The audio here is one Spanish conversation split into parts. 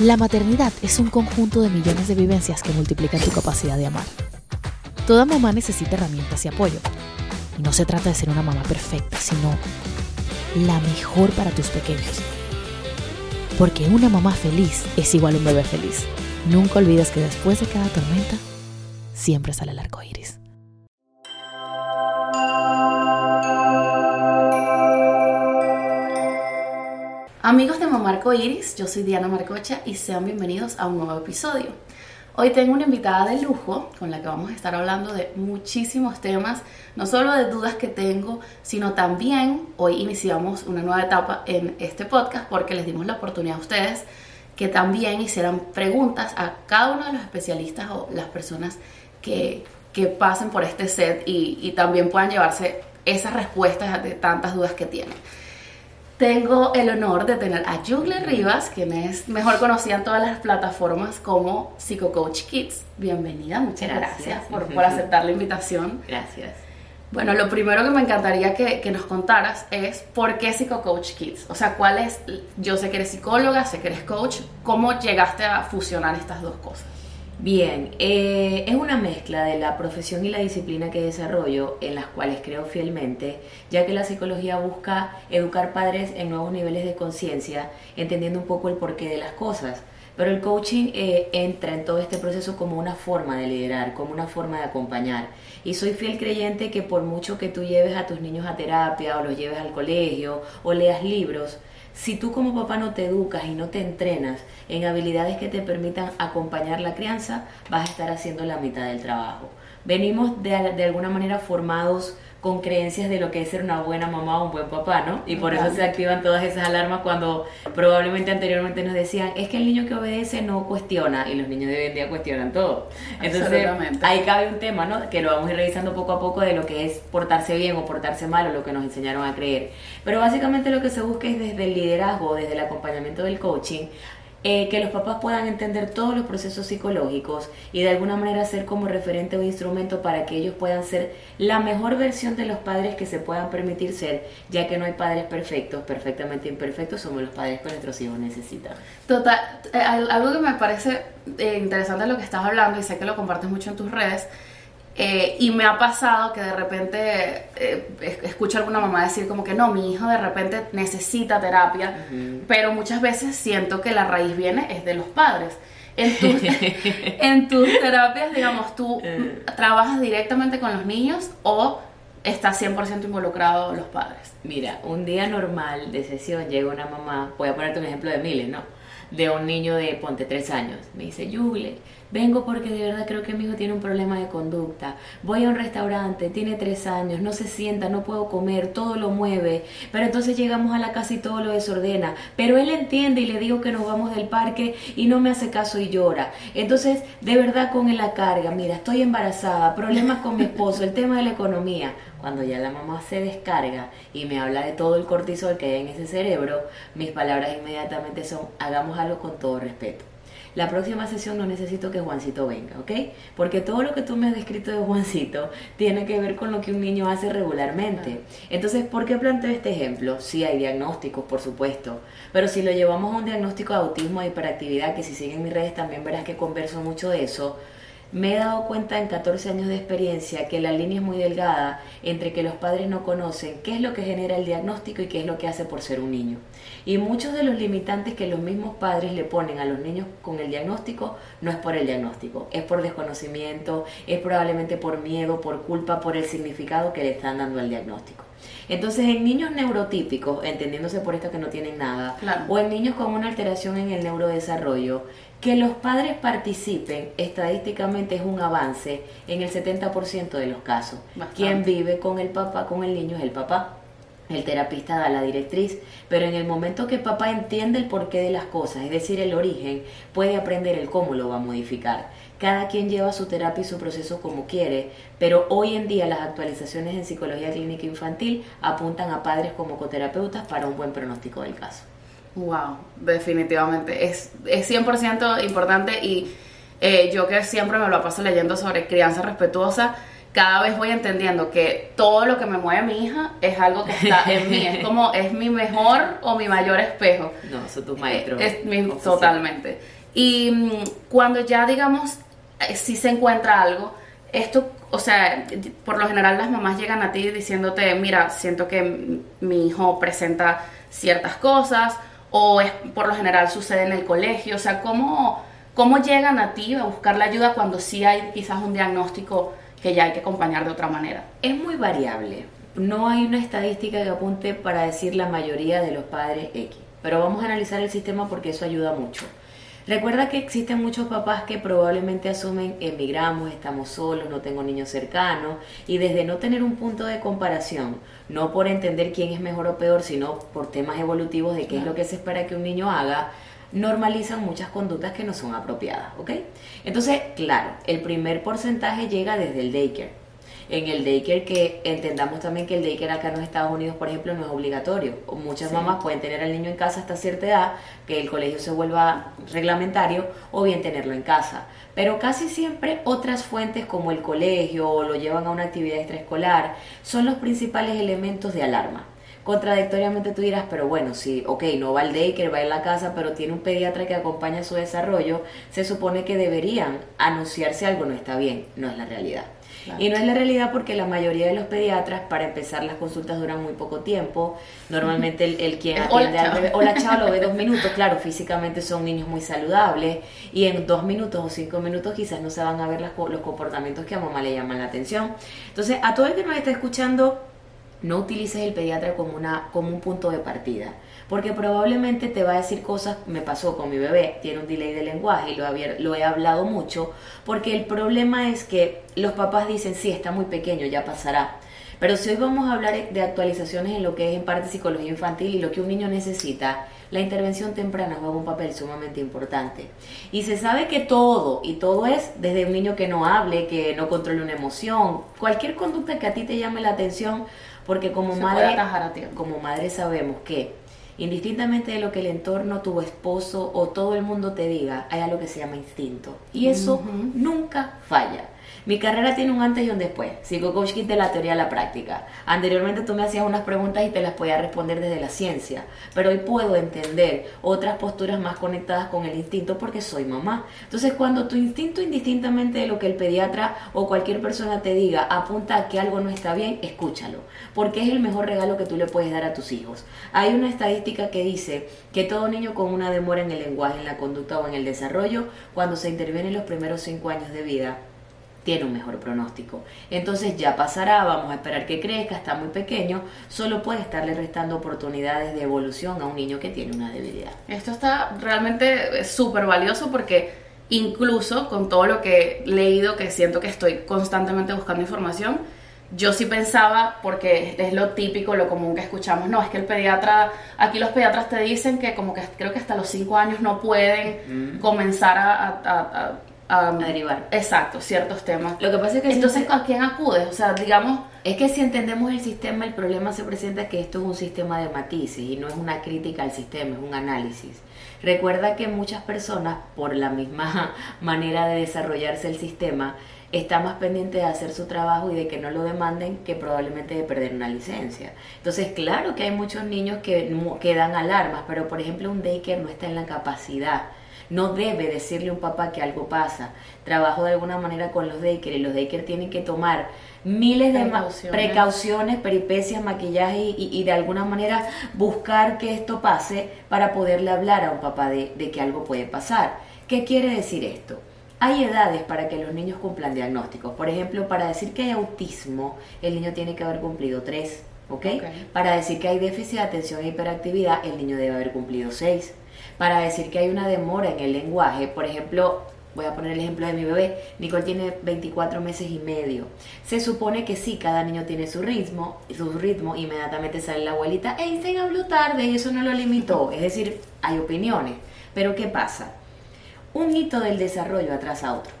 La maternidad es un conjunto de millones de vivencias que multiplican tu capacidad de amar. Toda mamá necesita herramientas y apoyo. Y no se trata de ser una mamá perfecta, sino la mejor para tus pequeños. Porque una mamá feliz es igual a un bebé feliz. Nunca olvides que después de cada tormenta, siempre sale el arco iris. Amigos de Mamá Arco Iris, yo soy Diana Marcocha y sean bienvenidos a un nuevo episodio. Hoy tengo una invitada de lujo con la que vamos a estar hablando de muchísimos temas, no solo de dudas que tengo, sino también hoy iniciamos una nueva etapa en este podcast porque les dimos la oportunidad a ustedes que también hicieran preguntas a cada uno de los especialistas o las personas que, que pasen por este set y, y también puedan llevarse esas respuestas de tantas dudas que tienen. Tengo el honor de tener a Jugle Rivas, quien es mejor conocida en todas las plataformas como Psicocoach Kids. Bienvenida, muchas gracias, por, por, aceptar la invitación. Gracias. Bueno, lo primero que me encantaría que, que nos contaras es por qué Psicocoach Kids. O sea, cuál es, yo sé que eres psicóloga, sé que eres coach, ¿cómo llegaste a fusionar estas dos cosas? Bien, eh, es una mezcla de la profesión y la disciplina que desarrollo, en las cuales creo fielmente, ya que la psicología busca educar padres en nuevos niveles de conciencia, entendiendo un poco el porqué de las cosas. Pero el coaching eh, entra en todo este proceso como una forma de liderar, como una forma de acompañar. Y soy fiel creyente que por mucho que tú lleves a tus niños a terapia o los lleves al colegio o leas libros, si tú como papá no te educas y no te entrenas en habilidades que te permitan acompañar la crianza, vas a estar haciendo la mitad del trabajo. Venimos de, de alguna manera formados con creencias de lo que es ser una buena mamá o un buen papá, ¿no? Y por eso se activan todas esas alarmas cuando probablemente anteriormente nos decían, es que el niño que obedece no cuestiona, y los niños de hoy en día cuestionan todo. Entonces, ahí cabe un tema, ¿no? Que lo vamos a ir revisando poco a poco de lo que es portarse bien o portarse mal o lo que nos enseñaron a creer. Pero básicamente lo que se busca es desde el liderazgo, desde el acompañamiento del coaching, eh, que los papás puedan entender todos los procesos psicológicos y de alguna manera ser como referente o instrumento para que ellos puedan ser la mejor versión de los padres que se puedan permitir ser, ya que no hay padres perfectos, perfectamente imperfectos, somos los padres que nuestros hijos necesitan. Total, eh, algo que me parece eh, interesante lo que estás hablando y sé que lo compartes mucho en tus redes, eh, y me ha pasado que de repente eh, escucho a alguna mamá decir como que no, mi hijo de repente necesita terapia, pero muchas veces siento que la raíz viene es de los padres. En tus, en tus terapias, digamos, ¿tú Eh. trabajas directamente con los niños o estás 100% involucrado los padres? Mira, un día normal de sesión llega una mamá, voy a ponerte un ejemplo de miles, ¿no? De un niño de, ponte, tres años. Me dice, Yugle, vengo porque de verdad creo que mi hijo tiene un problema de conducta. Voy a un restaurante, tiene tres años, no se sienta, no puedo comer, todo lo mueve. Pero entonces llegamos a la casa y todo lo desordena. Pero él entiende y le digo que nos vamos del parque y no me hace caso y llora. Entonces, de verdad con la carga, mira, estoy embarazada, problemas con mi esposo, el tema de la economía cuando ya la mamá se descarga y me habla de todo el cortisol que hay en ese cerebro, mis palabras inmediatamente son, hagamos algo con todo respeto. La próxima sesión no necesito que Juancito venga, ¿ok? Porque todo lo que tú me has descrito de Juancito tiene que ver con lo que un niño hace regularmente. Entonces, ¿por qué planteo este ejemplo? Sí, hay diagnósticos, por supuesto, pero si lo llevamos a un diagnóstico de autismo e hiperactividad, que si siguen mis redes también verás que converso mucho de eso, me he dado cuenta en 14 años de experiencia que la línea es muy delgada entre que los padres no conocen qué es lo que genera el diagnóstico y qué es lo que hace por ser un niño. Y muchos de los limitantes que los mismos padres le ponen a los niños con el diagnóstico no es por el diagnóstico, es por desconocimiento, es probablemente por miedo, por culpa, por el significado que le están dando al diagnóstico. Entonces, en niños neurotípicos, entendiéndose por esto que no tienen nada, Claro. o en niños con una alteración en el neurodesarrollo, que los padres participen estadísticamente es un avance en el 70% de los casos. Bastante. Quien vive con el papá, con el niño es el papá. El terapista da la directriz, pero en el momento que papá entiende el porqué de las cosas, es decir, el origen, puede aprender el cómo lo va a modificar. Cada quien lleva su terapia y su proceso como quiere, pero hoy en día las actualizaciones en psicología clínica infantil apuntan a padres como coterapeutas para un buen pronóstico del caso. Wow, definitivamente. Es, es 100% importante y eh, yo que siempre me lo paso leyendo sobre crianza respetuosa, cada vez voy entendiendo que todo lo que me mueve mi hija es algo que está en mí, es como, es mi mejor o mi mayor espejo. No, son tus maestros. Es mi, totalmente. Y mm, cuando ya, digamos, eh, si se encuentra algo, esto, o sea, por lo general las mamás llegan a ti diciéndote, mira, siento que mi hijo presenta ciertas cosas, o es, por lo general sucede en el colegio, o sea, ¿cómo, cómo llegan a ti a buscar la ayuda cuando sí hay quizás un diagnóstico que ya hay que acompañar de otra manera? Es muy variable. No hay una estadística que apunte para decir la mayoría de los padres X, pero vamos a analizar el sistema porque eso ayuda mucho. Recuerda que existen muchos papás que probablemente asumen emigramos, estamos solos, no tengo niños cercanos y desde no tener un punto de comparación, no por entender quién es mejor o peor, sino por temas evolutivos de qué es lo que se espera que un niño haga, normalizan muchas conductas que no son apropiadas, ¿ok? Entonces, claro, el primer porcentaje llega desde el daycare en el daycare que entendamos también que el daycare acá en los Estados Unidos, por ejemplo, no es obligatorio. Muchas mamás pueden tener al niño en casa hasta cierta edad, que el colegio se vuelva reglamentario, o bien tenerlo en casa. Pero casi siempre otras fuentes como el colegio o lo llevan a una actividad extraescolar son los principales elementos de alarma contradictoriamente tú dirás, pero bueno, si, ok, no va al daycare, va a la casa, pero tiene un pediatra que acompaña su desarrollo, se supone que deberían anunciarse algo no está bien, no es la realidad. Y no es la realidad porque la mayoría de los pediatras, para empezar, las consultas duran muy poco tiempo. Normalmente el, el quien atiende al bebé, o la chava lo ve dos minutos, claro, físicamente son niños muy saludables y en dos minutos o cinco minutos quizás no se van a ver las, los comportamientos que a mamá le llaman la atención. Entonces, a todo el que nos está escuchando, no utilices el pediatra como, una, como un punto de partida porque probablemente te va a decir cosas, me pasó con mi bebé, tiene un delay de lenguaje y lo, lo he hablado mucho, porque el problema es que los papás dicen, sí, está muy pequeño, ya pasará. Pero si hoy vamos a hablar de actualizaciones en lo que es en parte psicología infantil y lo que un niño necesita, la intervención temprana juega un papel sumamente importante. Y se sabe que todo, y todo es desde un niño que no hable, que no controle una emoción, cualquier conducta que a ti te llame la atención, porque como madre, como madre sabemos que indistintamente de lo que el entorno, tu esposo o todo el mundo te diga, hay algo que se llama instinto. Y eso nunca falla. Mi carrera tiene un antes y un después. Sigo coach de la teoría a la práctica. Anteriormente tú me hacías unas preguntas y te las podía responder desde la ciencia, pero hoy puedo entender otras posturas más conectadas con el instinto porque soy mamá. Entonces, cuando tu instinto, indistintamente de lo que el pediatra o cualquier persona te diga, apunta a que algo no está bien, escúchalo, porque es el mejor regalo que tú le puedes dar a tus hijos. Hay una estadística que dice que todo niño con una demora en el lenguaje, en la conducta o en el desarrollo, cuando se interviene en los primeros cinco años de vida, tiene un mejor pronóstico. Entonces ya pasará, vamos a esperar que crezca, está muy pequeño, solo puede estarle restando oportunidades de evolución a un niño que tiene una debilidad. Esto está realmente súper valioso porque incluso con todo lo que he leído, que siento que estoy constantemente buscando información, yo sí pensaba, porque es lo típico, lo común que escuchamos, no, es que el pediatra, aquí los pediatras te dicen que como que creo que hasta los 5 años no pueden comenzar a a derivar. Exacto, ciertos temas. Lo que pasa es que entonces a quién acudes, o sea, digamos, es que si entendemos el sistema, el problema se presenta que esto es un sistema de matices y no es una crítica al sistema, es un análisis. Recuerda que muchas personas, por la misma manera de desarrollarse el sistema, están más pendientes de hacer su trabajo y de que no lo demanden que probablemente de perder una licencia. Entonces, claro que hay muchos niños que, que dan alarmas, pero por ejemplo un daycare no está en la capacidad no debe decirle a un papá que algo pasa. Trabajo de alguna manera con los daycare y los daycare tienen que tomar miles de precauciones, peripecias, maquillaje y, de alguna manera buscar que esto pase para poderle hablar a un papá de, de que algo puede pasar. ¿Qué quiere decir esto? Hay edades para que los niños cumplan diagnósticos. Por ejemplo, para decir que hay autismo, el niño tiene que haber cumplido tres. ¿ok? Para decir que hay déficit de atención e hiperactividad, el niño debe haber cumplido seis para decir que hay una demora en el lenguaje. Por ejemplo, voy a poner el ejemplo de mi bebé, Nicole tiene 24 meses y medio. Se supone que sí, cada niño tiene su ritmo, su ritmo, inmediatamente sale la abuelita, Einstein habló tarde y eso no lo limitó. Es decir, hay opiniones. Pero ¿qué pasa? Un hito del desarrollo atrasa a otro.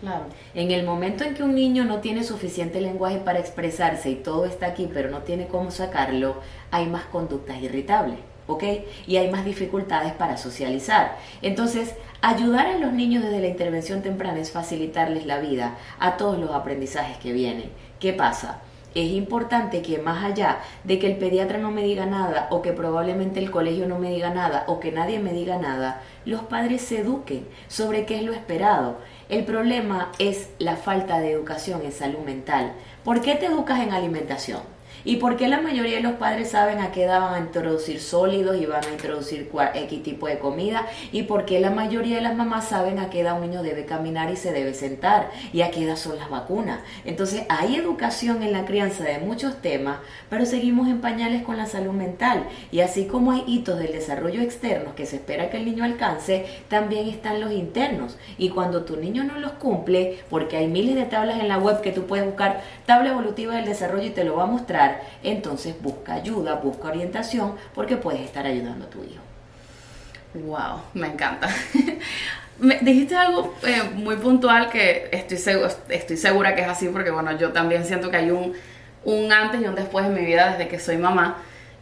Claro. En el momento en que un niño no tiene suficiente lenguaje para expresarse y todo está aquí, pero no tiene cómo sacarlo, hay más conductas irritables ¿ok? Y hay más dificultades para socializar. Entonces, ayudar a los niños desde la intervención temprana es facilitarles la vida a todos los aprendizajes que vienen. ¿Qué pasa? Es importante que más allá de que el pediatra no me diga nada o que probablemente el colegio no me diga nada o que nadie me diga nada, los padres se eduquen sobre qué es lo esperado. El problema es la falta de educación en salud mental. ¿Por qué te educas en alimentación? ¿Y por qué la mayoría de los padres saben a qué edad van a introducir sólidos y van a introducir X tipo de comida? ¿Y por qué la mayoría de las mamás saben a qué edad un niño debe caminar y se debe sentar? ¿Y a qué edad son las vacunas? Entonces hay educación en la crianza de muchos temas, pero seguimos en pañales con la salud mental. Y así como hay hitos del desarrollo externo que se espera que el niño alcance, también están los internos. Y cuando tu niño no los cumple, porque hay miles de tablas en la web que tú puedes buscar, tabla evolutiva del desarrollo y te lo va a mostrar, entonces busca ayuda, busca orientación, porque puedes estar ayudando a tu hijo. Wow, me encanta. dijiste algo eh, muy puntual que estoy, segura que es así, porque bueno, yo también siento que hay un, un antes y un después en mi vida desde que soy mamá.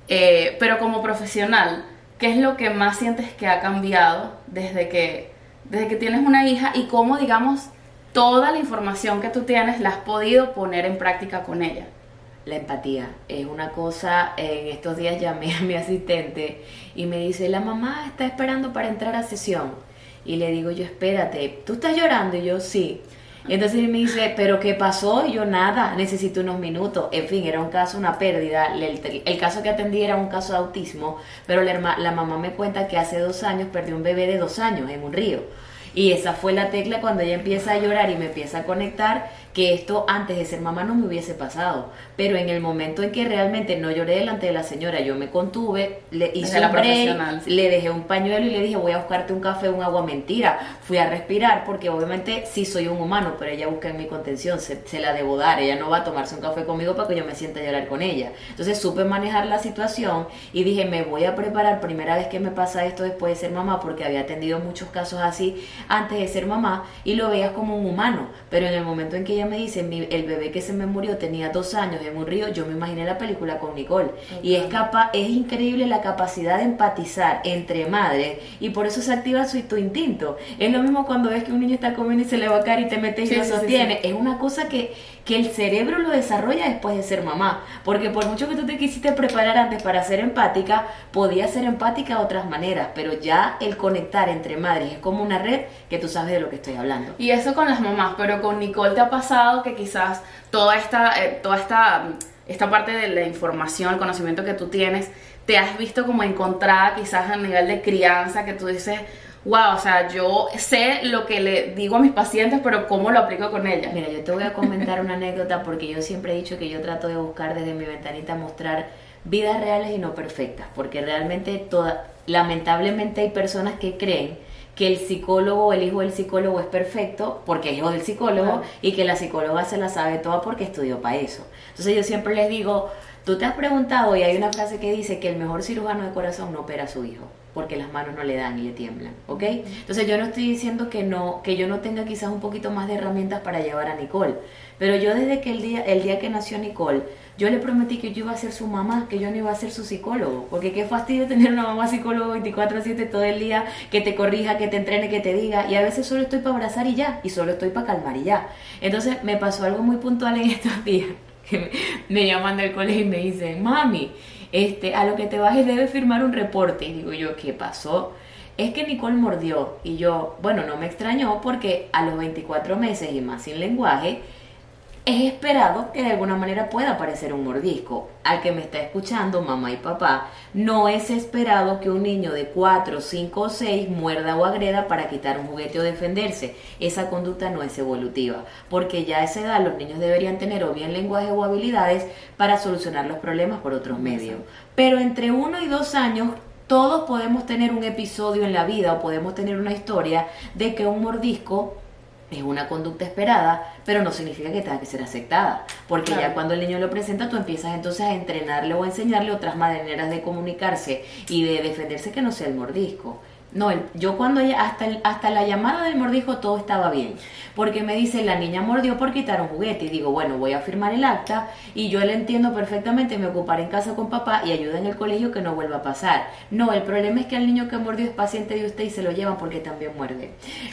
Eh, pero como profesional, ¿qué es lo que más sientes que ha cambiado desde que, desde que tienes una hija y cómo, digamos, toda la información que tú tienes la has podido poner en práctica con ella? La empatía. Es una cosa, en estos días llamé a mi asistente y me dice, la mamá está esperando para entrar a sesión. Y le digo yo, espérate, ¿tú estás llorando? Y yo, sí. Y entonces me dice, ¿pero qué pasó? Y yo, nada, necesito unos minutos. En fin, era un caso, una pérdida. El, caso que atendí era un caso de autismo, pero la, la mamá me cuenta que hace dos años perdió un bebé de dos años en un río. Y esa fue la tecla cuando ella empieza a llorar y me empieza a conectar que esto antes de ser mamá no me hubiese pasado. Pero en el momento en que realmente no lloré delante de la señora, yo me contuve, le hice un break, le dejé un pañuelo y le dije, voy a buscarte un café, un agua mentira. Fui a respirar porque obviamente sí soy un humano, pero ella busca en mi contención, se, la debo dar. Ella no va a tomarse un café conmigo para que yo me sienta a llorar con ella. Entonces supe manejar la situación y dije, me voy a preparar, primera vez que me pasa esto después de ser mamá, porque había atendido muchos casos así antes de ser mamá y lo veías como un humano. Pero en el momento en que ella me dice, el bebé que se me murió tenía dos años en un río, yo me imaginé la película con Nicole. Y es capaz, es increíble la capacidad de empatizar entre madres y por eso se activa su, tu instinto. Es lo mismo cuando ves que un niño está comiendo y se le va a caer y te metes y lo sostiene. es una cosa que, que el cerebro lo desarrolla después de ser mamá. Porque por mucho que tú te quisiste preparar antes para ser empática, podías ser empática de otras maneras, pero ya el conectar entre madres es como una red que tú sabes de lo que estoy hablando. Y eso con las mamás, pero con Nicole te ha pasado que quizás toda esta, eh, toda esta, esta parte de la información, el conocimiento que tú tienes, te has visto como encontrada quizás a nivel de crianza, que tú dices, wow, o sea, yo sé lo que le digo a mis pacientes, pero cómo lo aplico con ellas. Mira, yo te voy a comentar una anécdota porque yo siempre he dicho que yo trato de buscar desde mi ventanita mostrar vidas reales y no perfectas, porque realmente toda, lamentablemente hay personas que creen que el psicólogo el hijo del psicólogo es perfecto porque es hijo del psicólogo y que la psicóloga se la sabe toda porque estudió para eso. Entonces yo siempre les digo, tú te has preguntado y hay una frase que dice que el mejor cirujano de corazón no opera a su hijo porque las manos no le dan y le tiemblan, ¿ok? Entonces yo no estoy diciendo que no que yo no tenga quizás un poquito más de herramientas para llevar a Nicole, pero yo desde que el día el día que nació Nicole yo le prometí que yo iba a ser su mamá, que yo no iba a ser su psicólogo, porque qué fastidio tener una mamá psicólogo 24/7 todo el día, que te corrija, que te entrene, que te diga, y a veces solo estoy para abrazar y ya, y solo estoy para calmar y ya. Entonces me pasó algo muy puntual en estos días, que me, llaman del colegio y me dicen, mami, este, a lo que te bajes debes firmar un reporte. Y digo yo, ¿qué pasó? Es que Nicole mordió y yo, bueno, no me extrañó porque a los 24 meses y más sin lenguaje, es esperado que de alguna manera pueda aparecer un mordisco. Al que me está escuchando, mamá y papá, no es esperado que un niño de 4, 5 o 6 muerda o agreda para quitar un juguete o defenderse. Esa conducta no es evolutiva, porque ya a esa edad los niños deberían tener o bien lenguaje o habilidades para solucionar los problemas por otros medios. Pero entre 1 y 2 años todos podemos tener un episodio en la vida o podemos tener una historia de que un mordisco es una conducta esperada, pero no significa que tenga que ser aceptada, porque ya cuando el niño lo presenta, tú empiezas entonces a entrenarle o a enseñarle otras maneras de comunicarse y de defenderse que no sea el mordisco. No, yo cuando hasta, hasta la llamada del mordijo todo estaba bien. Porque me dice, la niña mordió por quitar un juguete. Y digo, bueno, voy a firmar el acta y yo le entiendo perfectamente, me ocuparé en casa con papá y ayuda en el colegio que no vuelva a pasar. No, el problema es que al niño que mordió es paciente de usted y se lo llevan porque también muerde.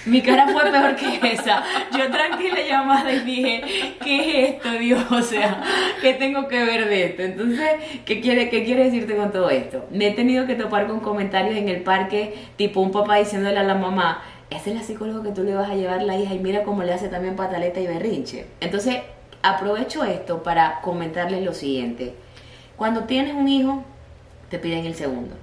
Mi cara fue peor que esa. Yo tranquila llamada y dije, ¿qué es esto, Dios? O sea, ¿qué tengo que ver de esto? Entonces, ¿qué quiere, qué quiere decirte con todo esto? Me he tenido que topar con comentarios en el parque, tipo un papá diciéndole a la mamá, ese es la psicóloga que tú le vas a llevar la hija y mira cómo le hace también pataleta y berrinche. Entonces, aprovecho esto para comentarles lo siguiente. Cuando tienes un hijo, te piden el segundo.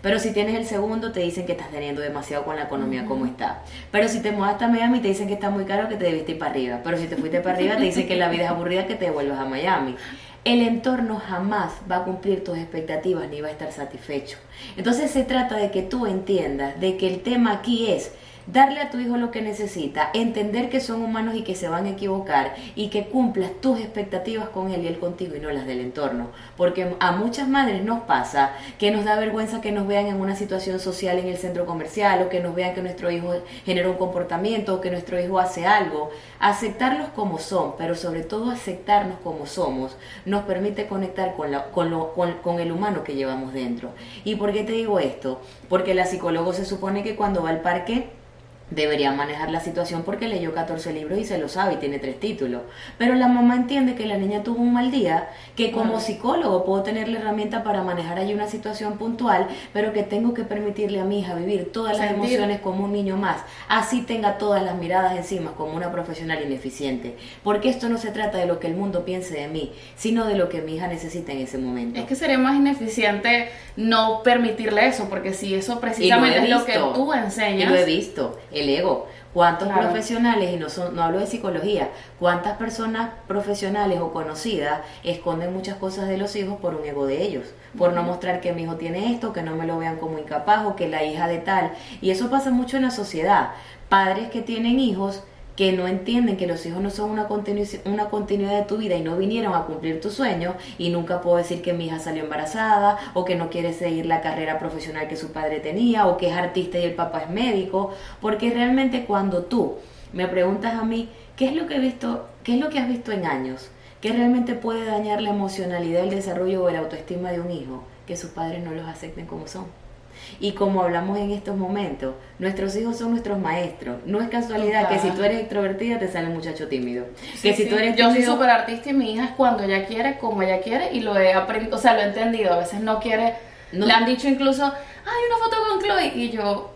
Pero si tienes el segundo, te dicen que estás teniendo demasiado con la economía como está. Pero si te mudaste a Miami, te dicen que está muy caro, que te debiste ir para arriba. Pero si te fuiste para arriba, te dicen que la vida es aburrida, que te devuelvas a Miami. El entorno jamás va a cumplir tus expectativas ni va a estar satisfecho. Entonces se trata de que tú entiendas de que el tema aquí es darle a tu hijo lo que necesita, entender que son humanos y que se van a equivocar y que cumplas tus expectativas con él y él contigo y no las del entorno. Porque a muchas madres nos pasa que nos da vergüenza que nos vean en una situación social en el centro comercial o que nos vean que nuestro hijo genera un comportamiento o que nuestro hijo hace algo. Aceptarlos como son, pero sobre todo aceptarnos como somos, nos permite conectar con, la, con, lo, con, con el humano que llevamos dentro. ¿Y por qué te digo esto? Porque la psicólogo se supone que cuando va al parque debería manejar la situación porque leyó 14 libros y se lo sabe y tiene tres títulos. Pero la mamá entiende que la niña tuvo un mal día, que como psicólogo puedo tener la herramienta para manejar ahí una situación puntual, pero que tengo que permitirle a mi hija vivir todas las emociones como un niño más, así tenga todas las miradas encima como una profesional ineficiente. Porque esto no se trata de lo que el mundo piense de mí, sino de lo que mi hija necesita en ese momento. Es que sería más ineficiente no permitirle eso, porque si eso precisamente es lo que tú enseñas. Y lo he visto el ego. ¿Cuántos profesionales, y no, son, no hablo de psicología, cuántas personas profesionales o conocidas esconden muchas cosas de los hijos por un ego de ellos? Por no mostrar que mi hijo tiene esto, que no me lo vean como incapaz o que la hija de tal. Y eso pasa mucho en la sociedad. Padres que tienen hijos que no entienden que los hijos no son una, continuidad de tu vida y no vinieron a cumplir tu sueño y nunca puedo decir que mi hija salió embarazada o que no quiere seguir la carrera profesional que su padre tenía o que es artista y el papá es médico, porque realmente cuando tú me preguntas a mí, ¿qué es lo que he visto, qué es lo que has visto en años? ¿Qué realmente puede dañar la emocionalidad, el desarrollo o la autoestima de un hijo? Que sus padres no los acepten como son. Y como hablamos en estos momentos, nuestros hijos son nuestros maestros. No es casualidad que si tú eres extrovertida te sale un muchacho tímido. que si tú eres Yo soy súper artista y mi hija es cuando ella quiere, como ella quiere y lo he aprendido, o sea, lo he entendido. A veces no quiere. Le han dicho incluso, hay una foto con Chloe y yo,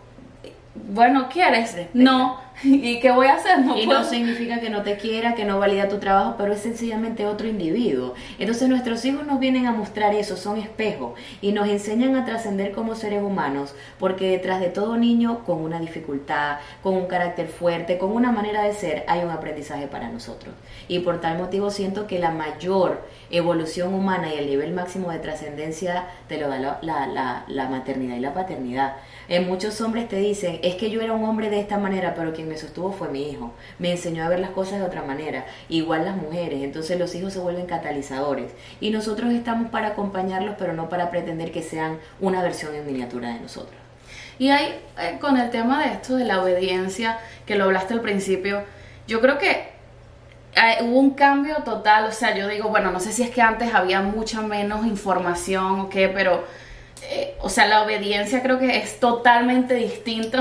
bueno, ¿quieres? No ¿Y qué voy a hacer? No y no significa que no te quiera, que no valida tu trabajo, pero es sencillamente otro individuo. Entonces nuestros hijos nos vienen a mostrar eso, son espejos y nos enseñan a trascender como seres humanos, porque detrás de todo niño con una dificultad, con un carácter fuerte, con una manera de ser, hay un aprendizaje para nosotros. Y por tal motivo siento que la mayor evolución humana y el nivel máximo de trascendencia te lo da la, la, la maternidad y la paternidad. En muchos hombres te dicen, es que yo era un hombre de esta manera, pero quien me sostuvo fue mi hijo. Me enseñó a ver las cosas de otra manera. Igual las mujeres. Entonces los hijos se vuelven catalizadores. Y nosotros estamos para acompañarlos, pero no para pretender que sean una versión en miniatura de nosotros. Y ahí, eh, con el tema de esto de la obediencia, que lo hablaste al principio, yo creo que eh, hubo un cambio total. O sea, yo digo, bueno, no sé si es que antes había mucha menos información o qué, pero eh, o sea, la obediencia creo que es totalmente distinto.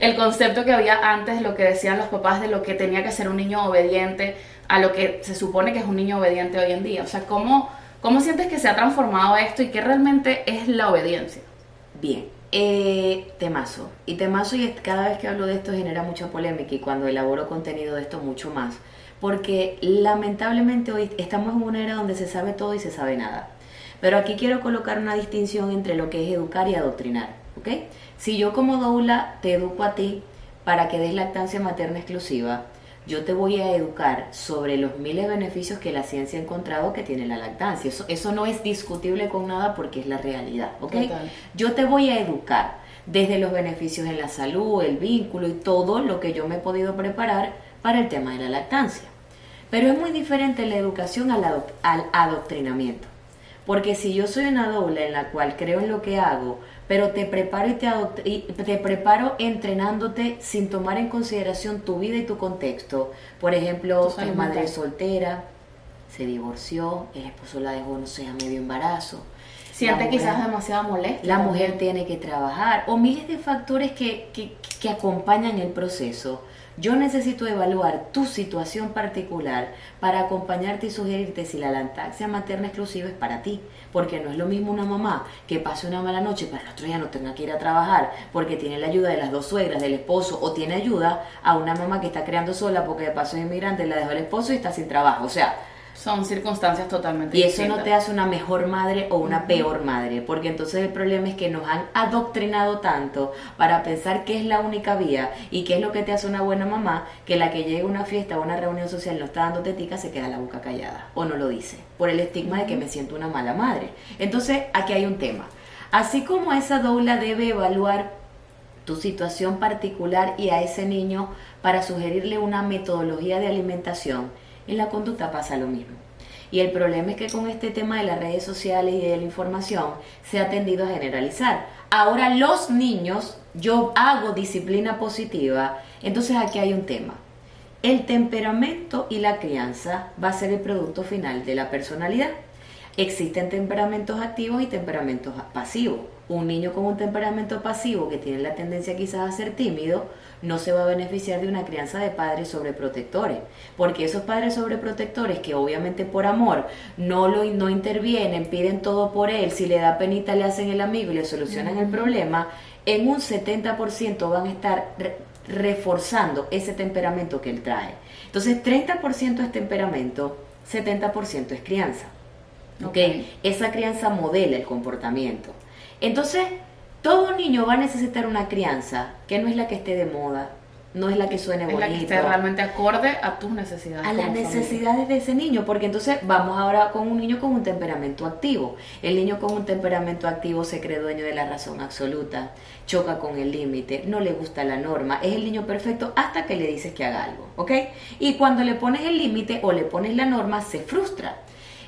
El concepto que había antes, lo que decían los papás de lo que tenía que ser un niño obediente, a lo que se supone que es un niño obediente hoy en día. O sea, ¿cómo, cómo sientes que se ha transformado esto y qué realmente es la obediencia? Bien, eh, temazo. Y temazo, y cada vez que hablo de esto genera mucha polémica y cuando elaboro contenido de esto mucho más. Porque lamentablemente hoy estamos en una era donde se sabe todo y se sabe nada. Pero aquí quiero colocar una distinción entre lo que es educar y adoctrinar. ¿ok? Si yo como doula te educo a ti para que des lactancia materna exclusiva, yo te voy a educar sobre los miles de beneficios que la ciencia ha encontrado que tiene la lactancia. Eso, eso no es discutible con nada porque es la realidad. ¿ok? Yo te voy a educar desde los beneficios en la salud, el vínculo y todo lo que yo me he podido preparar para el tema de la lactancia. Pero es muy diferente la educación al, al adoctrinamiento. Porque si yo soy una doula en la cual creo en lo que hago, pero te preparo y te, y te preparo entrenándote sin tomar en consideración tu vida y tu contexto. Por ejemplo, es madre soltera, se divorció, el esposo la dejó, no sé, a medio embarazo. Siente quizás demasiada molestia. La mujer tiene que trabajar o miles de factores que, que, que acompañan el proceso. Yo necesito evaluar tu situación particular para acompañarte y sugerirte si la lactancia materna exclusiva es para ti. Porque no es lo mismo una mamá que pase una mala noche para el otro día no tenga que ir a trabajar porque tiene la ayuda de las dos suegras, del esposo o tiene ayuda a una mamá que está creando sola porque de paso es inmigrante, la dejó el esposo y está sin trabajo. O sea, son circunstancias totalmente Y eso no te hace una mejor madre o una peor madre, porque entonces el problema es que nos han adoctrinado tanto para pensar que es la única vía y qué es lo que te hace una buena mamá, que la que llega a una fiesta o una reunión social no está dando tetica, se queda la boca callada o no lo dice, por el estigma de que me siento una mala madre. Entonces, aquí hay un tema. Así como esa doula debe evaluar tu situación particular y a ese niño para sugerirle una metodología de alimentación, en la conducta pasa lo mismo. Y el problema es que con este tema de las redes sociales y de la información se ha tendido a generalizar. Ahora los niños, yo hago disciplina positiva, entonces aquí hay un tema. El temperamento y la crianza va a ser el producto final de la personalidad. Existen temperamentos activos y temperamentos pasivos. Un niño con un temperamento pasivo que tiene la tendencia quizás a ser tímido no se va a beneficiar de una crianza de padres sobreprotectores, porque esos padres sobreprotectores que obviamente por amor no lo no intervienen, piden todo por él, si le da penita le hacen el amigo y le solucionan el problema, en un 70% van a estar reforzando ese temperamento que él trae. Entonces, 30% es temperamento, 70% es crianza. Okay. Esa crianza modela el comportamiento. Entonces, todo niño va a necesitar una crianza que no es la que esté de moda, no es la que suene bonito. Es la que esté realmente acorde a tus necesidades. A las necesidades de ese niño, porque entonces vamos ahora con un niño con un temperamento activo. El niño con un temperamento activo se cree dueño de la razón absoluta, choca con el límite, no le gusta la norma, es el niño perfecto hasta que le dices que haga algo, ¿ok? Y cuando le pones el límite o le pones la norma, se frustra.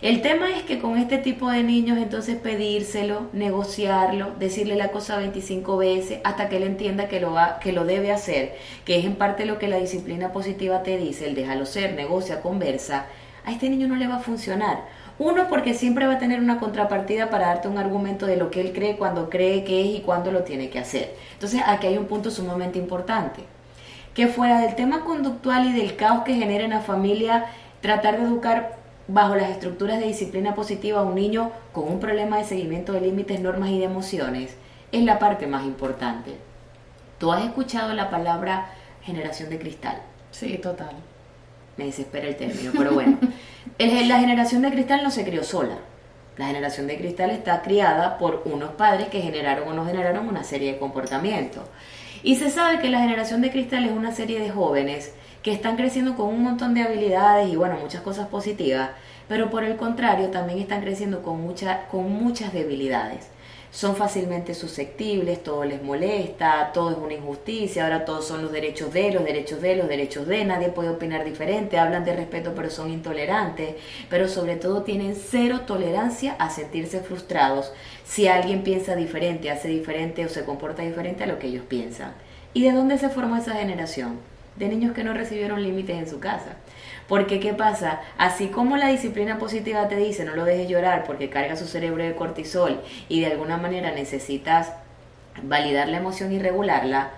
El tema es que con este tipo de niños entonces pedírselo, negociarlo, decirle la cosa 25 veces hasta que él entienda que lo, va, que lo debe hacer, que es en parte lo que la disciplina positiva te dice, el déjalo ser, negocia, conversa, a este niño no le va a funcionar. Uno, porque siempre va a tener una contrapartida para darte un argumento de lo que él cree, cuando cree que es y cuándo lo tiene que hacer. Entonces aquí hay un punto sumamente importante, que fuera del tema conductual y del caos que genera en la familia, tratar de educar bajo las estructuras de disciplina positiva a un niño con un problema de seguimiento de límites, normas y de emociones es la parte más importante. ¿Tú has escuchado la palabra generación de cristal? Sí, total. Me desespera el término, pero bueno. la generación de cristal no se crió sola. La generación de cristal está criada por unos padres que generaron o no generaron una serie de comportamientos. Y se sabe que la generación de cristal es una serie de jóvenes que están creciendo con un montón de habilidades y bueno, muchas cosas positivas, pero por el contrario también están creciendo con, mucha, con muchas debilidades. Son fácilmente susceptibles, todo les molesta, todo es una injusticia, ahora todos son los derechos de, los derechos de, los derechos de, nadie puede opinar diferente, hablan de respeto pero son intolerantes, pero sobre todo tienen cero tolerancia a sentirse frustrados si alguien piensa diferente, hace diferente o se comporta diferente a lo que ellos piensan. ¿Y de dónde se formó esa generación? De niños que no recibieron límites en su casa. Porque ¿qué pasa? Así como la disciplina positiva te dice no lo dejes llorar porque carga su cerebro de cortisol y de alguna manera necesitas validar la emoción y regularla,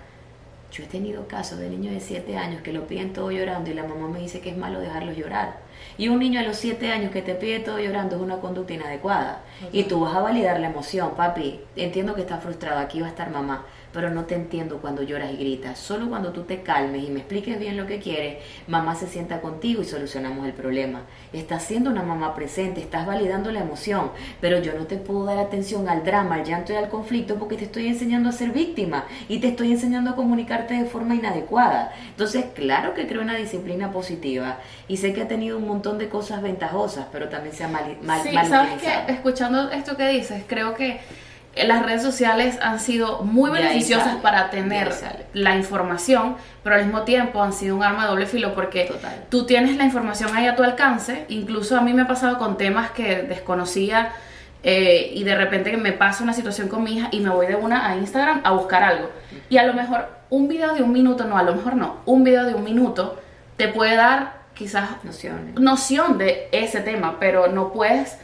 yo he tenido casos de niños de 7 años que lo piden todo llorando y la mamá me dice que es malo dejarlos llorar. Y un niño a los 7 años que te pide todo llorando es una conducta inadecuada. Y tú vas a validar la emoción, papi. Entiendo que estás frustrado, aquí va a estar mamá pero no te entiendo cuando lloras y gritas. Solo cuando tú te calmes y me expliques bien lo que quieres, mamá se sienta contigo y solucionamos el problema. Estás siendo una mamá presente, estás validando la emoción, pero yo no te puedo dar atención al drama, al llanto y al conflicto porque te estoy enseñando a ser víctima y te estoy enseñando a comunicarte de forma inadecuada. Entonces, claro que creo una disciplina positiva y sé que ha tenido un montón de cosas ventajosas, pero también se ha mal, mal, sí, ¿sabes que Escuchando esto que dices, creo que las redes sociales han sido muy beneficiosas para tener la información, pero al mismo tiempo han sido un arma de doble filo porque tú tienes la información ahí a tu alcance. Incluso a mí me ha pasado con temas que desconocía eh, y de repente me pasa una situación con mi hija y me voy de una a Instagram a buscar algo. Y a lo mejor un video de un minuto, no, a lo mejor no, un video de un minuto te puede dar quizás noción de ese tema, pero no puedes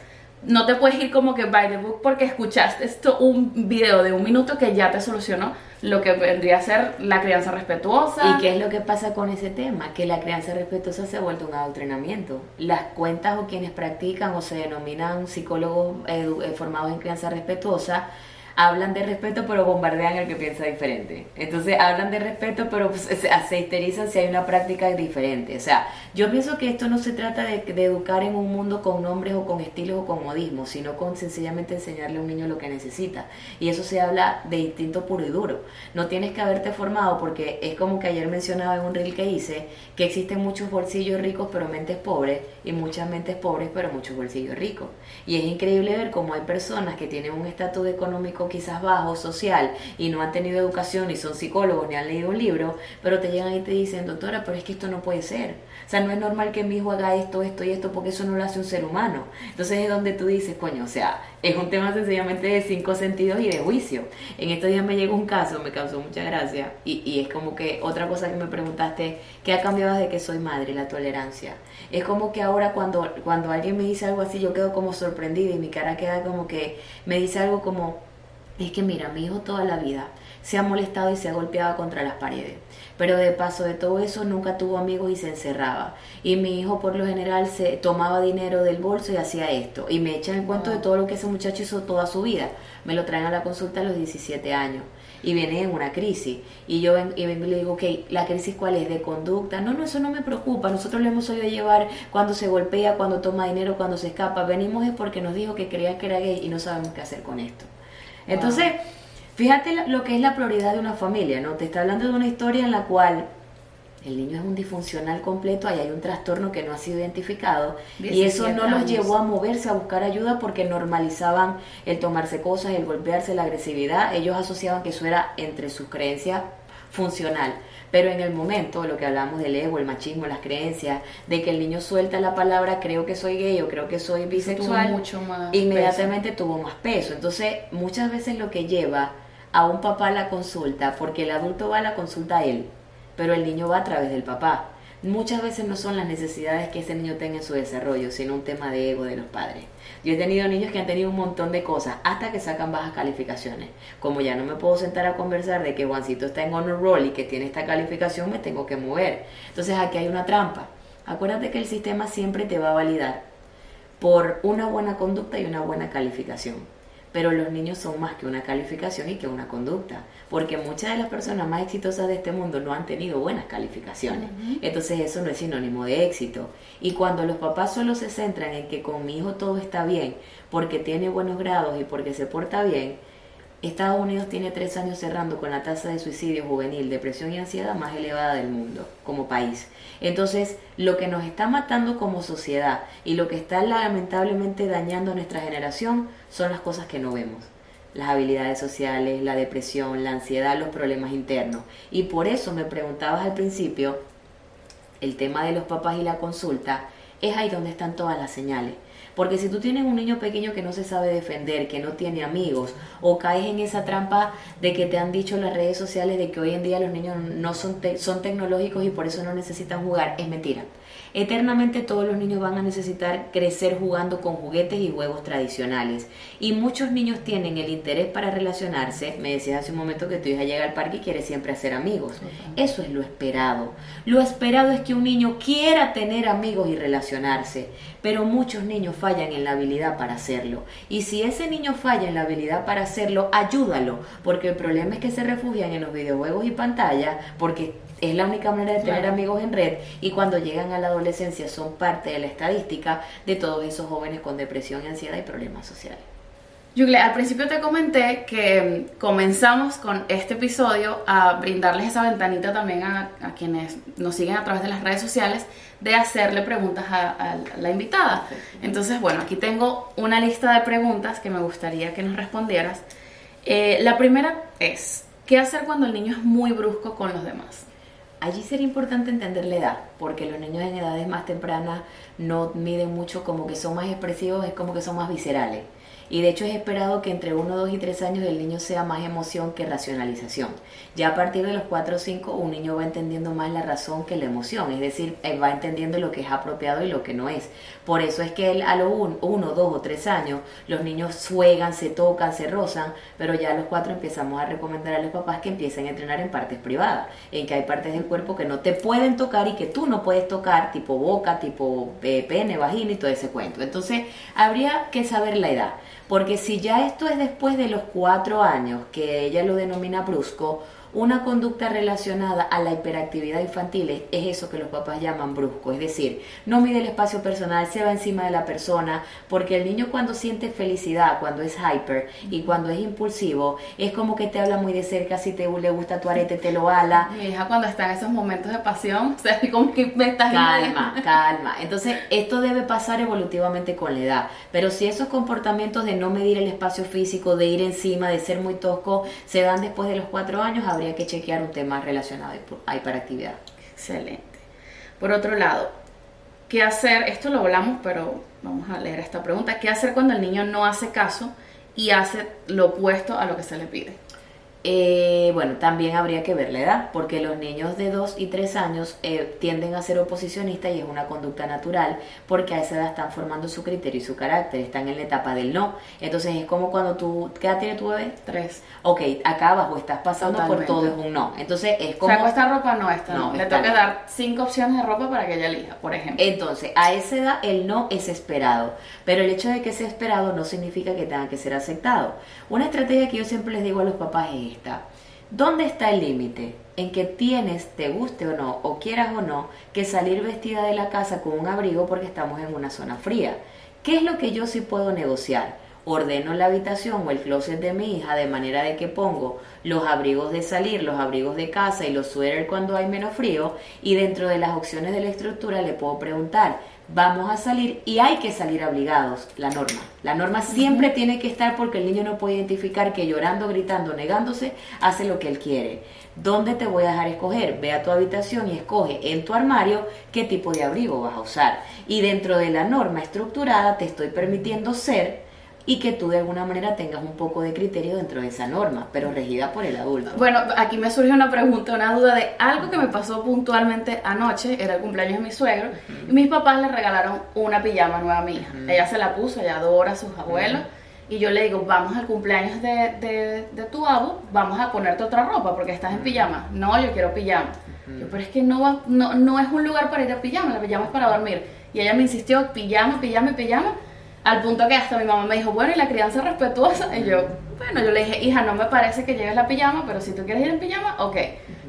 no te puedes ir como que by the book porque escuchaste esto un video de un minuto que ya te solucionó lo que vendría a ser la crianza respetuosa. ¿Y qué es lo que pasa con ese tema? Que la crianza respetuosa se ha vuelto un adoctrinamiento. Las cuentas o quienes practican o se denominan psicólogos eh, formados en crianza respetuosa hablan de respeto pero bombardean al que piensa diferente. Entonces hablan de respeto pero pues, se, histerizan si hay una práctica diferente. O sea, yo pienso que esto no se trata de, de, educar en un mundo con nombres o con estilos o con modismos, sino con sencillamente enseñarle a un niño lo que necesita. Y eso se habla de instinto puro y duro. No tienes que haberte formado porque es como que ayer mencionaba en un reel que hice que existen muchos bolsillos ricos pero mentes pobres y muchas mentes pobres pero muchos bolsillos ricos. Y es increíble ver cómo hay personas que tienen un estatus económico quizás bajo, social, y no han tenido educación, ni son psicólogos, ni han leído un libro, pero te llegan y te dicen, doctora, pero es que esto no puede ser. O sea, no es normal que mi hijo haga esto, esto y esto, porque eso no lo hace un ser humano. Entonces es donde tú dices, coño, o sea, es un tema sencillamente de cinco sentidos y de juicio. En estos días me llegó un caso, me causó mucha gracia, y, es como que otra cosa que me preguntaste, ¿qué ha cambiado desde que soy madre? La tolerancia. Es como que ahora cuando, cuando alguien me dice algo así, yo quedo como sorprendida y mi cara queda como que me dice algo como, es que mira, mi hijo toda la vida se ha molestado y se ha golpeado contra las paredes. Pero de paso de todo eso nunca tuvo amigos y se encerraba. Y mi hijo por lo general se tomaba dinero del bolso y hacía esto. Y me echan el cuento de todo lo que ese muchacho hizo toda su vida. Me lo traen a la consulta a los 17 años. Y viene en una crisis. Y yo vengo y, le digo, ok, ¿la crisis cuál es? ¿De conducta? No, no, eso no me preocupa. Nosotros le hemos oído llevar cuando se golpea, cuando toma dinero, cuando se escapa. Venimos es porque nos dijo que creía que era gay y no sabemos qué hacer con esto. Entonces, fíjate lo que es la prioridad de una familia, ¿no? Te está hablando de una historia en la cual el niño es un disfuncional completo, ahí hay un trastorno que no ha sido identificado y eso no los llevó a moverse, a buscar ayuda porque normalizaban el tomarse cosas, el golpearse, la agresividad, ellos asociaban que eso era entre sus creencias funcional. Pero en el momento, lo que hablamos del ego, el machismo, las creencias, de que el niño suelta la palabra creo que soy gay o creo que soy bisexual, mucho más inmediatamente tuvo más peso. Entonces, muchas veces lo que lleva a un papá a la consulta, porque el adulto va a la consulta a él, pero el niño va a través del papá. Muchas veces no son las necesidades que ese niño tenga en su desarrollo, sino un tema de ego de los padres. Yo he tenido niños que han tenido un montón de cosas hasta que sacan bajas calificaciones. Como ya no me puedo sentar a conversar de que Juancito está en honor roll y que tiene esta calificación, me tengo que mover. Entonces aquí hay una trampa. Acuérdate que el sistema siempre te va a validar por una buena conducta y una buena calificación. Pero los niños son más que una calificación y que una conducta, porque muchas de las personas más exitosas de este mundo no han tenido buenas calificaciones. Entonces eso no es sinónimo de éxito. Y cuando los papás solo se centran en que con mi hijo todo está bien, porque tiene buenos grados y porque se porta bien, Estados Unidos tiene tres años cerrando con la tasa de suicidio juvenil, depresión y ansiedad más elevada del mundo como país. Entonces, lo que nos está matando como sociedad y lo que está lamentablemente dañando a nuestra generación son las cosas que no vemos. Las habilidades sociales, la depresión, la ansiedad, los problemas internos. Y por eso me preguntabas al principio, el tema de los papás y la consulta, es ahí donde están todas las señales. Porque si tú tienes un niño pequeño que no se sabe defender, que no tiene amigos, o caes en esa trampa de que te han dicho las redes sociales de que hoy en día los niños no son, son tecnológicos y por eso no necesitan jugar, es mentira. Eternamente todos los niños van a necesitar crecer jugando con juguetes y juegos tradicionales. Y muchos niños tienen el interés para relacionarse. Me decías hace un momento que tu hija llega al parque y quiere siempre hacer amigos. Eso es lo esperado. Lo esperado es que un niño quiera tener amigos y relacionarse. Pero muchos niños fallan en la habilidad para hacerlo. Y si ese niño falla en la habilidad para hacerlo, ayúdalo. Porque el problema es que se refugian en los videojuegos y pantalla porque es la única manera de tener amigos en red y cuando llegan a la adolescencia son parte de la estadística de todos esos jóvenes con depresión, ansiedad y problemas sociales. Yugle, al principio te comenté que mm, comenzamos con este episodio a brindarles esa ventanita también a, quienes nos siguen a través de las redes sociales de hacerle preguntas a, la invitada. Entonces, bueno, aquí tengo una lista de preguntas que me gustaría que nos respondieras. Eh, la primera es, ¿qué hacer cuando el niño es muy brusco con los demás? Allí sería importante entender la edad, porque los niños en edades más tempranas no miden mucho como que son más expresivos, es como que son más viscerales. Y de hecho es esperado que entre 1, 2 y 3 años el niño sea más emoción que racionalización. Ya a partir de los 4 o 5 un niño va entendiendo más la razón que la emoción, es decir, va entendiendo lo que es apropiado y lo que no es. Por eso es que a los 1, 2 o 3 años los niños juegan, se tocan, se rozan, pero ya a los 4 empezamos a recomendar a los papás que empiecen a entrenar en partes privadas, en que hay partes del cuerpo que no te pueden tocar y que tú no puedes tocar, tipo boca, tipo eh, pene, vagina y todo ese cuento. Entonces, habría que saber la edad. Porque si ya esto es después de los cuatro años, que ella lo denomina brusco, una conducta relacionada a la hiperactividad infantil es eso que los papás llaman brusco, es decir, no mide el espacio personal, se va encima de la persona, porque el niño cuando siente felicidad, cuando es hyper y cuando es impulsivo, es como que te habla muy de cerca, si te le gusta tu arete, te lo ala. Mi hija cuando está en esos momentos de pasión, o sea, como que me estás Calma, calma. Entonces, esto debe pasar evolutivamente con la edad, pero si esos comportamientos de no medir el espacio físico, de ir encima, de ser muy tosco, se dan después de los cuatro años, habría que chequear un tema relacionado a hiperactividad. Excelente. Por otro lado, ¿qué hacer? Esto lo hablamos, pero vamos a leer esta pregunta. ¿Qué hacer cuando el niño no hace caso y hace lo opuesto a lo que se le pide? Eh, bueno, también habría que ver la edad, porque los niños de 2 y 3 años eh, tienden a ser oposicionistas y es una conducta natural, porque a esa edad están formando su criterio y su carácter, están en la etapa del no. Entonces es como cuando tú, ¿qué edad tiene tu bebé? 3. Ok, acá abajo estás pasando por todo es un no. Entonces es como... Saco esta ropa, no, esta no. Le tengo que dar 5 opciones de ropa para que ella elija, por ejemplo. Entonces, a esa edad el no es esperado, pero el hecho de que sea esperado no significa que tenga que ser aceptado. Una estrategia que yo siempre les digo a los papás es ¿Dónde está el límite? En que tienes, te guste o no, o quieras o no, que salir vestida de la casa con un abrigo porque estamos en una zona fría. ¿Qué es lo que yo sí puedo negociar? Ordeno la habitación o el closet de mi hija de manera de que pongo los abrigos de salir, los abrigos de casa y los suéter cuando hay menos frío y dentro de las opciones de la estructura le puedo preguntar, vamos a salir y hay que salir obligados, la norma. La norma siempre tiene que estar porque el niño no puede identificar que llorando, gritando, negándose, hace lo que él quiere. ¿Dónde te voy a dejar escoger? Ve a tu habitación y escoge en tu armario qué tipo de abrigo vas a usar. Y dentro de la norma estructurada te estoy permitiendo ser y que tú de alguna manera tengas un poco de criterio dentro de esa norma, pero regida por el adulto. Bueno, aquí me surge una pregunta, una duda de algo que me pasó puntualmente anoche, era el cumpleaños de mi suegro, y mis papás le regalaron una pijama nueva a mi hija. Ella se la puso, ella adora a sus abuelos. Y yo le digo, vamos al cumpleaños de, de, tu abu, vamos a ponerte otra ropa porque estás en pijama. No, yo quiero pijama. Yo, pero es que no, no, no es un lugar para ir a pijama, la pijama es para dormir. Y ella me insistió, pijama, pijama, pijama. Al punto que hasta mi mamá me dijo, bueno, ¿y la crianza respetuosa? Y yo, bueno, yo le dije, hija, no me parece que lleves la pijama, pero si tú quieres ir en pijama, ok.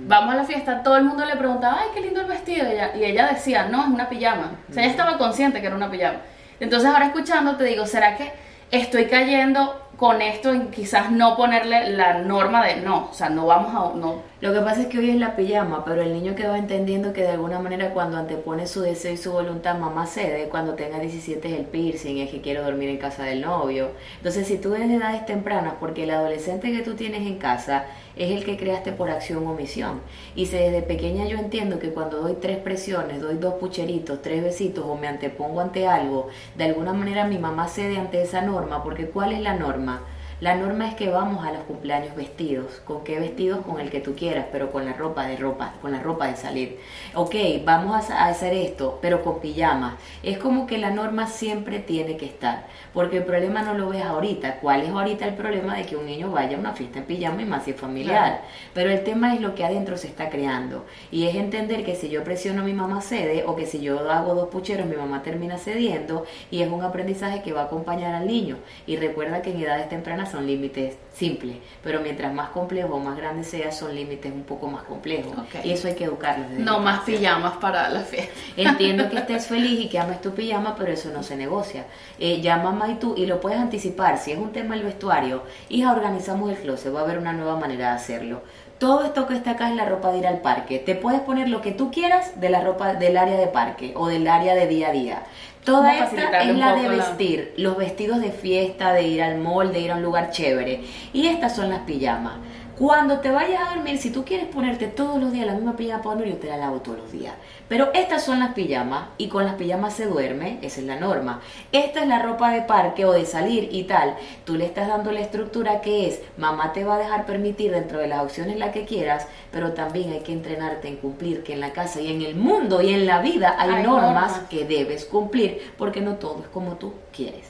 Vamos a la fiesta, todo el mundo le preguntaba, ay, qué lindo el vestido. Y ella, y ella decía, no, es una pijama. O sea, ella estaba consciente que era una pijama. Entonces ahora escuchando te digo, ¿será que estoy cayendo con esto en quizás no ponerle la norma de no, o sea, no vamos a... No. Lo que pasa es que hoy es la pijama, pero el niño que va entendiendo que de alguna manera cuando antepone su deseo y su voluntad, mamá cede, cuando tenga 17 es el piercing, es que quiero dormir en casa del novio. Entonces, si tú desde edades tempranas, porque el adolescente que tú tienes en casa es el que creaste por acción o omisión. Y si desde pequeña yo entiendo que cuando doy tres presiones, doy dos pucheritos, tres besitos o me antepongo ante algo, de alguna manera mi mamá cede ante esa norma, porque ¿cuál es la norma? La norma es que vamos a los cumpleaños vestidos. ¿Con qué vestidos? Con el que tú quieras, pero con la ropa de ropa, con la ropa de salir. Ok, vamos a hacer esto, pero con pijamas. Es como que la norma siempre tiene que estar, porque el problema no lo ves ahorita. ¿Cuál es ahorita el problema de que un niño vaya a una fiesta en pijama y más si es familiar? Pero el tema es lo que adentro se está creando. Y es entender que si yo presiono mi mamá cede, o que si yo hago dos pucheros mi mamá termina cediendo, y es un aprendizaje que va a acompañar al niño. Y recuerda que en edades tempranas son límites simples, pero mientras más complejo o más grande sea, son límites un poco más complejos. Y eso hay que educarlos. no más pijamas para la fiesta. Entiendo que estés feliz y que ames tu pijama, pero eso no se negocia. Eh, ya mamá y tú, y lo puedes anticipar, si es un tema del vestuario, hija, organizamos el closet, va a haber una nueva manera de hacerlo todo esto que está acá es la ropa de ir al parque. Te puedes poner lo que tú quieras de la ropa del área de parque o del área de día a día. Toda esta es la de vestir, los vestidos de fiesta, de ir al mall, de ir a un lugar chévere. Y estas son las pijamas. Cuando te vayas a dormir, si tú quieres ponerte todos los días la misma pijama para dormir, yo te la lavo todos los días. Pero estas son las pijamas y con las pijamas se duerme, esa es la norma. Esta es la ropa de parque o de salir y tal. Tú le estás dando la estructura que es, mamá te va a dejar permitir dentro de las opciones la que quieras, pero también hay que entrenarte en cumplir que en la casa y en el mundo y en la vida hay, normas, normas que debes cumplir, porque no todo es como tú quieres.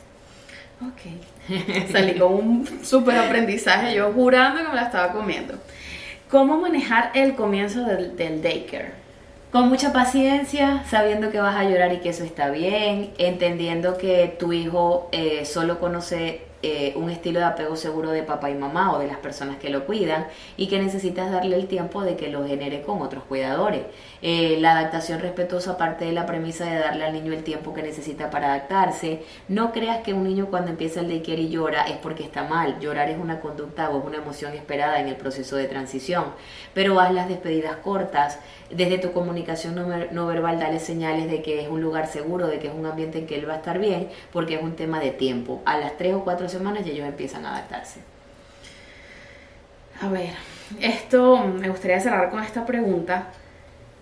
Ok. Salí con un súper aprendizaje, yo jurando que me la estaba comiendo. ¿Cómo manejar el comienzo del, daycare? Con mucha paciencia, sabiendo que vas a llorar y que eso está bien, entendiendo que tu hijo eh, solo conoce eh, un estilo de apego seguro de papá y mamá o de las personas que lo cuidan y que necesitas darle el tiempo de que lo genere con otros cuidadores. Eh, la adaptación respetuosa parte de la premisa de darle al niño el tiempo que necesita para adaptarse. No creas que un niño cuando empieza el daycare y llora es porque está mal. Llorar es una conducta o es una emoción esperada en el proceso de transición. Pero haz las despedidas cortas. Desde tu comunicación no, verbal dale señales de que es un lugar seguro, de que es un ambiente en que él va a estar bien, porque es un tema de tiempo. A las tres o semanas y ellos empiezan a adaptarse. A ver, esto me gustaría cerrar con esta pregunta.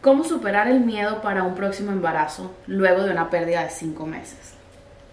¿Cómo superar el miedo para un próximo embarazo luego de una pérdida de cinco meses?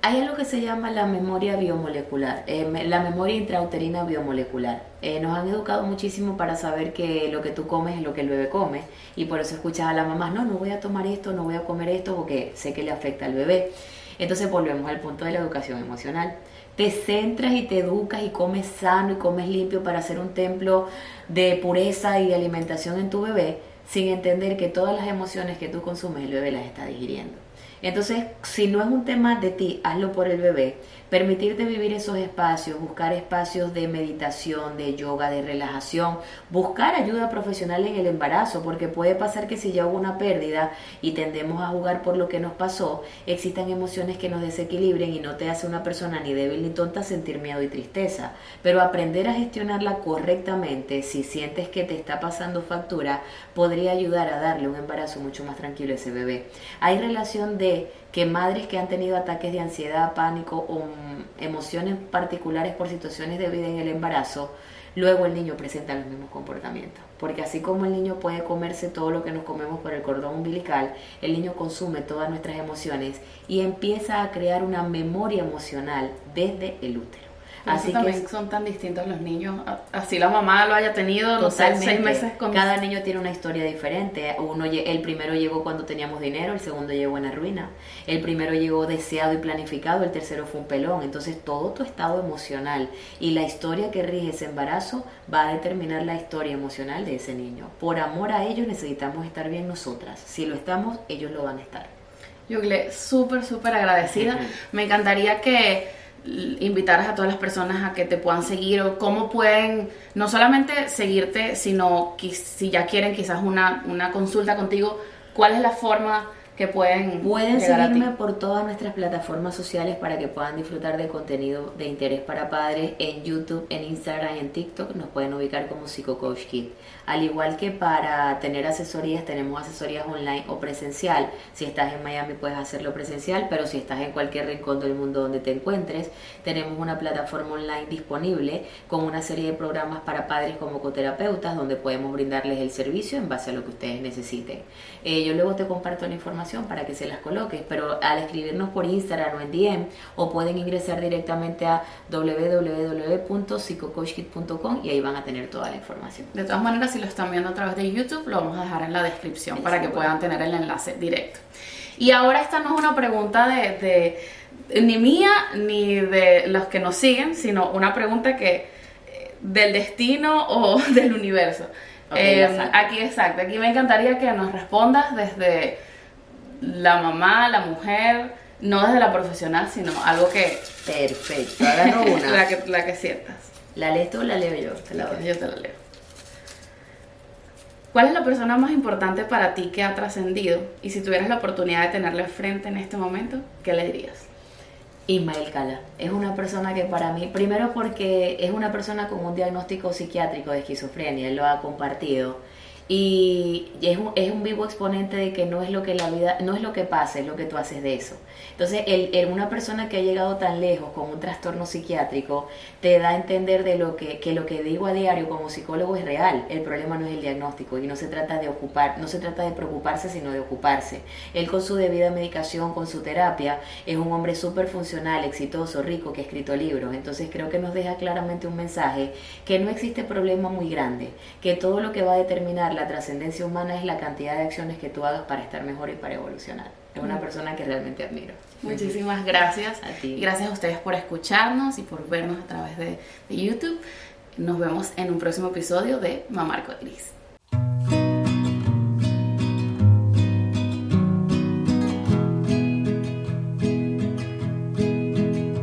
Hay algo que se llama la memoria biomolecular, eh, la memoria intrauterina biomolecular. Eh, nos han educado muchísimo para saber que lo que tú comes es lo que el bebé come y por eso escuchas a la mamá, no, no voy a tomar esto, no voy a comer esto porque sé que le afecta al bebé. Entonces volvemos al punto de la educación emocional te centras y te educas y comes sano y comes limpio para hacer un templo de pureza y alimentación en tu bebé, sin entender que todas las emociones que tú consumes el bebé las está digiriendo. Entonces, si no es un tema de ti, hazlo por el bebé, permitirte vivir esos espacios, buscar espacios de meditación, de yoga, de relajación, buscar ayuda profesional en el embarazo, porque puede pasar que si ya hubo una pérdida y tendemos a jugar por lo que nos pasó, existan emociones que nos desequilibren y no te hace una persona ni débil ni tonta sentir miedo y tristeza. Pero aprender a gestionarla correctamente, si sientes que te está pasando factura, podría ayudar a darle un embarazo mucho más tranquilo a ese bebé. Hay relación de que madres que han tenido ataques de ansiedad, pánico o emociones particulares por situaciones de vida en el embarazo, luego el niño presenta los mismos comportamientos. Porque así como el niño puede comerse todo lo que nos comemos por el cordón umbilical, el niño consume todas nuestras emociones y empieza a crear una memoria emocional desde el útero. Así también son tan distintos los niños. Así la mamá lo haya tenido, no sé, seis meses con... Cada niño tiene una historia diferente. Uno, el primero llegó cuando teníamos dinero, el segundo llegó en la ruina. El primero llegó deseado y planificado, el tercero fue un pelón. Entonces todo tu estado emocional y la historia que rige ese embarazo va a determinar la historia emocional de ese niño. Por amor a ellos necesitamos estar bien nosotras. Si lo estamos, ellos lo van a estar. Yo, súper, súper agradecida. Me encantaría que invitaras a todas las personas a que te puedan seguir o cómo pueden no solamente seguirte, sino que si ya quieren quizás una, una consulta contigo, cuál es la forma que pueden pueden seguirme por todas nuestras plataformas sociales para que puedan disfrutar de contenido de interés para padres en YouTube, en Instagram en TikTok nos pueden ubicar como Coach Kid. Al igual que para tener asesorías, tenemos asesorías online o presencial. Si estás en Miami puedes hacerlo presencial, pero si estás en cualquier rincón del mundo donde te encuentres, tenemos una plataforma online disponible con una serie de programas para padres como coterapeutas donde podemos brindarles el servicio en base a lo que ustedes necesiten. Eh, yo luego te comparto la información para que se las coloques, pero al escribirnos por Instagram o en DM o pueden ingresar directamente a www.psicocoachkit.com y ahí van a tener toda la información. De todas maneras, si lo están viendo a través de YouTube, lo vamos a dejar en la descripción para que puedan tener el enlace directo. Y ahora esta no es una pregunta de, ni mía ni de los que nos siguen, sino una pregunta que eh, del destino o del universo. Eh, aquí exacto, aquí me encantaría que nos respondas desde la mamá, la mujer, no desde la profesional, sino algo que... Perfecto, agarro una. la, que, la que sientas. ¿La lees tú o la leo yo? Te la Yo te la leo. ¿Cuál es la persona más importante para ti que ha trascendido? Y si tuvieras la oportunidad de tenerle frente en este momento, ¿qué le dirías? Ismael Cala. Es una persona que para mí, primero porque es una persona con un diagnóstico psiquiátrico de esquizofrenia, él lo ha compartido y es un, es un vivo exponente de que no es lo que la vida, no es lo que pasa, es lo que tú haces de eso. Entonces, el, una persona que ha llegado tan lejos con un trastorno psiquiátrico te da a entender de lo que, que lo que digo a diario como psicólogo es real. El problema no es el diagnóstico y no se trata de ocupar, no se trata de preocuparse, sino de ocuparse. Él con su debida medicación, con su terapia, es un hombre súper funcional, exitoso, rico, que ha escrito libros. Entonces creo que nos deja claramente un mensaje que no existe problema muy grande, que todo lo que va a determinar la trascendencia humana es la cantidad de acciones que tú hagas para estar mejor y para evolucionar. Es una mm. persona que realmente admiro. Muchísimas gracias. A ti. Gracias a ustedes por escucharnos y por vernos a través de, YouTube. Nos vemos en un próximo episodio de Mamar Gris.